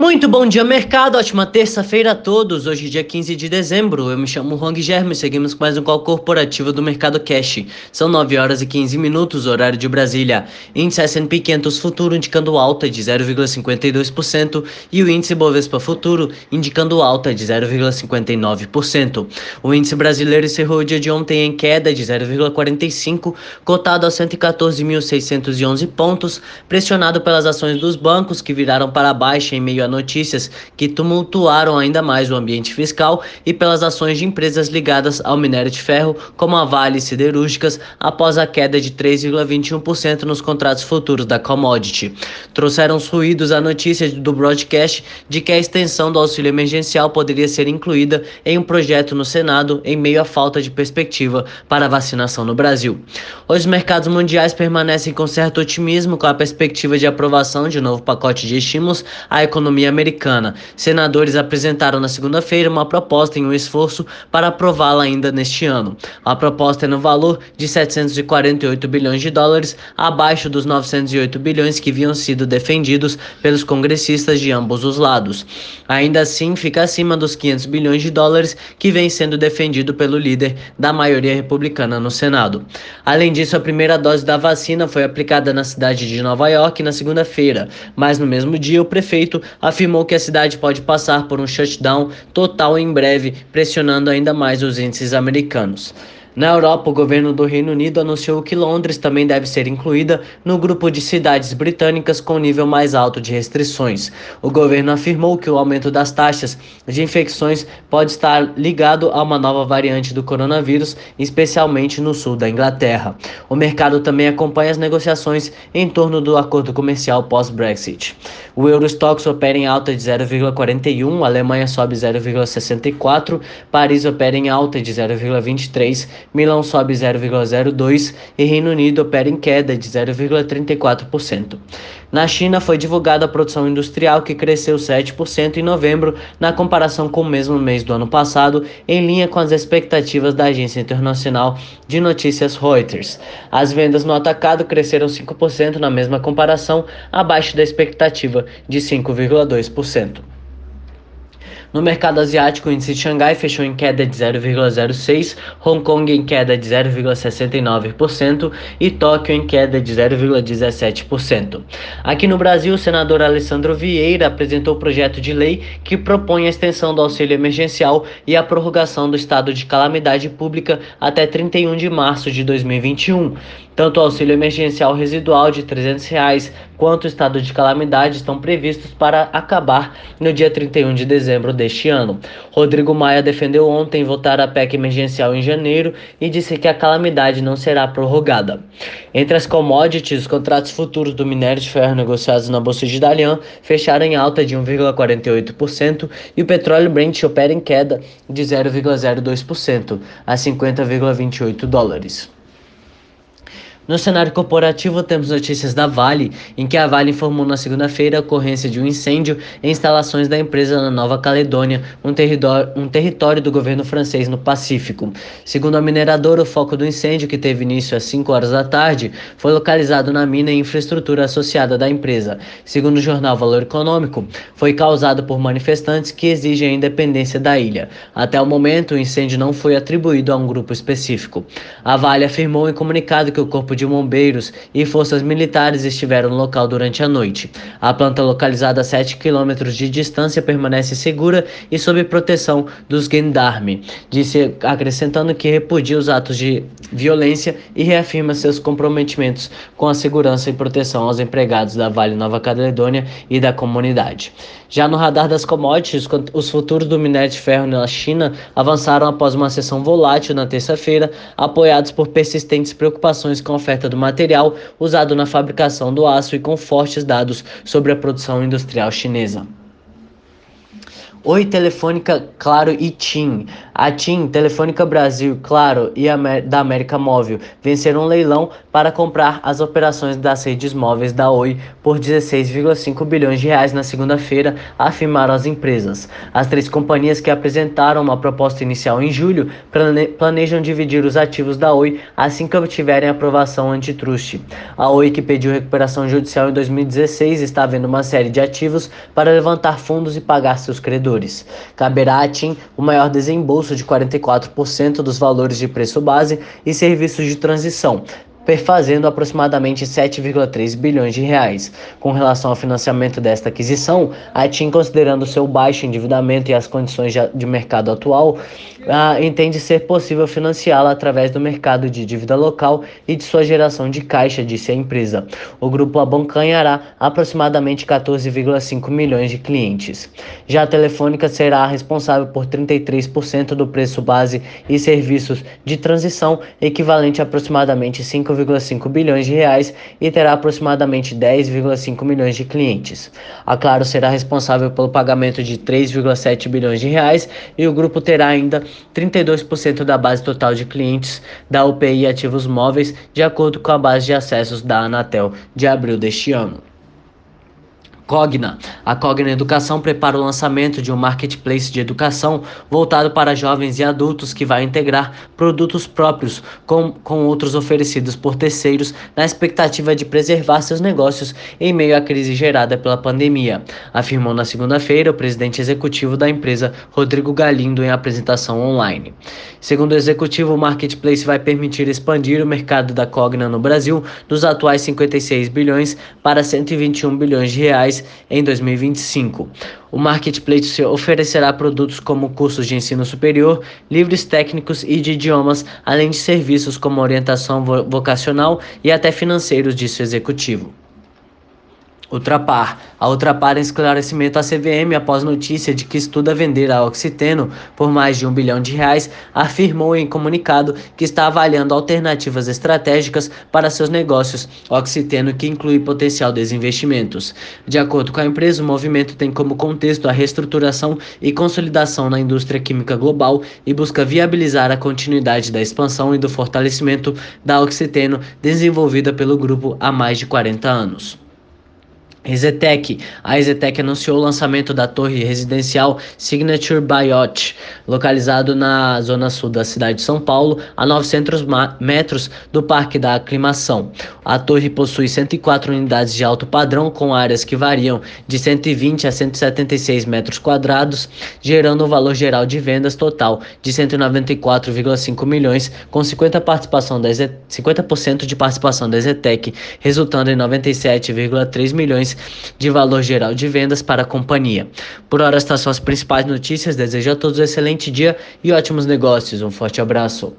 Muito bom dia, mercado. Ótima terça-feira a todos. Hoje, dia 15 de dezembro. Eu me chamo Hong Germo e seguimos com mais um call corporativo do Mercado Cash. São 9 horas e 15 minutos, horário de Brasília. Índice S&P 500 Futuro indicando alta de 0,52% e o índice Bovespa Futuro indicando alta de 0,59%. O índice brasileiro encerrou o dia de ontem em queda de 0,45, cotado a 114.611 pontos, pressionado pelas ações dos bancos que viraram para baixo em meio a notícias que tumultuaram ainda mais o ambiente fiscal e pelas ações de empresas ligadas ao minério de ferro, como a Vale Siderúrgicas, após a queda de 3,21% nos contratos futuros da commodity. Trouxeram os ruídos a notícia do broadcast de que a extensão do auxílio emergencial poderia ser incluída em um projeto no Senado em meio à falta de perspectiva para a vacinação no Brasil. Os mercados mundiais permanecem com certo otimismo com a perspectiva de aprovação de um novo pacote de estímulos à economia economia americana. Senadores apresentaram na segunda-feira uma proposta em um esforço para aprová-la ainda neste ano. A proposta é no valor de 748 bilhões de dólares, abaixo dos 908 bilhões que haviam sido defendidos pelos congressistas de ambos os lados. Ainda assim, fica acima dos 500 bilhões de dólares que vem sendo defendido pelo líder da maioria republicana no Senado. Além disso, a primeira dose da vacina foi aplicada na cidade de Nova York na segunda-feira, mas no mesmo dia o prefeito afirmou que a cidade pode passar por um shutdown total em breve, pressionando ainda mais os índices americanos. Na Europa, o governo do Reino Unido anunciou que Londres também deve ser incluída no grupo de cidades britânicas com nível mais alto de restrições. O governo afirmou que o aumento das taxas de infecções pode estar ligado a uma nova variante do coronavírus, especialmente no sul da Inglaterra. O mercado também acompanha as negociações em torno do acordo comercial pós-Brexit. O Eurostox opera em alta de 0,41, Alemanha sobe 0,64, Paris opera em alta de 0,23 Milão sobe 0,02% e Reino Unido opera em queda de 0,34%. Na China foi divulgada a produção industrial que cresceu 7% em novembro na comparação com o mesmo mês do ano passado, em linha com as expectativas da agência internacional de notícias Reuters. As vendas no atacado cresceram 5% na mesma comparação, abaixo da expectativa de 5,2%. No mercado asiático, o índice de Xangai fechou em queda de 0,06, Hong Kong em queda de 0,69% e Tóquio em queda de 0,17%. Aqui no Brasil, o senador Alessandro Vieira apresentou o projeto de lei que propõe a extensão do auxílio emergencial e a prorrogação do estado de calamidade pública até 31 de março de 2021. Tanto o auxílio emergencial residual de 300 reais quanto o estado de calamidade estão previstos para acabar no dia 31 de dezembro deste ano. Rodrigo Maia defendeu ontem votar a PEC emergencial em janeiro e disse que a calamidade não será prorrogada. Entre as commodities, os contratos futuros do minério de ferro negociados na Bolsa de Dalian fecharam em alta de 1,48% e o petróleo Brent opera em queda de 0,02% a 50,28 dólares. No cenário corporativo, temos notícias da Vale, em que a Vale informou na segunda-feira a ocorrência de um incêndio em instalações da empresa na Nova Caledônia, um território, um território do governo francês no Pacífico. Segundo a mineradora, o foco do incêndio, que teve início às 5 horas da tarde, foi localizado na mina e infraestrutura associada da empresa. Segundo o jornal Valor Econômico, foi causado por manifestantes que exigem a independência da ilha. Até o momento, o incêndio não foi atribuído a um grupo específico. A Vale afirmou em comunicado que o corpo de bombeiros e forças militares estiveram no local durante a noite. A planta, localizada a 7 quilômetros de distância, permanece segura e sob proteção dos Gendarme, disse acrescentando que repudia os atos de violência e reafirma seus comprometimentos com a segurança e proteção aos empregados da Vale Nova Caledônia e da comunidade. Já no radar das commodities, os futuros do minério de ferro na China avançaram após uma sessão volátil na terça-feira, apoiados por persistentes preocupações com a oferta do material usado na fabricação do aço e com fortes dados sobre a produção industrial chinesa. Oi Telefônica, Claro e TIM. A TIM, Telefônica Brasil, Claro e da América Móvel venceram um leilão para comprar as operações das redes móveis da Oi por 16,5 bilhões de reais na segunda-feira, afirmaram as empresas. As três companhias que apresentaram uma proposta inicial em julho planejam dividir os ativos da Oi assim que obtiverem aprovação antitrust. A Oi, que pediu recuperação judicial em 2016, está vendo uma série de ativos para levantar fundos e pagar seus credores. Caberá a TIM o maior desembolso de 44% dos valores de preço base e serviços de transição, perfazendo aproximadamente 7,3 bilhões de reais. Com relação ao financiamento desta aquisição, a TIM, considerando seu baixo endividamento e as condições de mercado atual, entende ser possível financiá-la através do mercado de dívida local e de sua geração de caixa, disse a empresa. O grupo abocanhará aproximadamente 14,5 milhões de clientes. Já a Telefônica será responsável por 33% do preço base e serviços de transição, equivalente a aproximadamente 5 5,5 bilhões de reais e terá aproximadamente 10,5 milhões de clientes. A Claro será responsável pelo pagamento de 3,7 bilhões de reais e o grupo terá ainda 32% da base total de clientes da UPI ativos móveis, de acordo com a base de acessos da Anatel de abril deste ano. Cogna. A Cogna Educação prepara o lançamento de um marketplace de educação voltado para jovens e adultos que vai integrar produtos próprios com, com outros oferecidos por terceiros na expectativa de preservar seus negócios em meio à crise gerada pela pandemia, afirmou na segunda-feira o presidente executivo da empresa, Rodrigo Galindo, em apresentação online. Segundo o executivo, o marketplace vai permitir expandir o mercado da Cogna no Brasil dos atuais 56 bilhões para 121 bilhões de reais em 2025. O Marketplace oferecerá produtos como cursos de ensino superior, livros técnicos e de idiomas, além de serviços como orientação vocacional e até financeiros, disse o executivo. Ultrapar. A Ultrapar em esclarecimento à CVM após notícia de que estuda vender a Oxiteno por mais de um bilhão de reais, afirmou em comunicado que está avaliando alternativas estratégicas para seus negócios, Oxiteno que inclui potencial desinvestimentos. De acordo com a empresa, o movimento tem como contexto a reestruturação e consolidação na indústria química global e busca viabilizar a continuidade da expansão e do fortalecimento da Oxiteno desenvolvida pelo grupo há mais de 40 anos. Exetec. A Exetec anunciou o lançamento da torre residencial Signature Bayot, localizado na zona sul da cidade de São Paulo, a 900 metros do Parque da Aclimação. A torre possui 104 unidades de alto padrão, com áreas que variam de 120 a 176 metros quadrados, gerando um valor geral de vendas total de 194,5 milhões, com 50%, participação da 50 de participação da Exetec, resultando em 97,3 milhões de valor geral de vendas para a companhia. Por hora, estas são as principais notícias. Desejo a todos um excelente dia e ótimos negócios. Um forte abraço.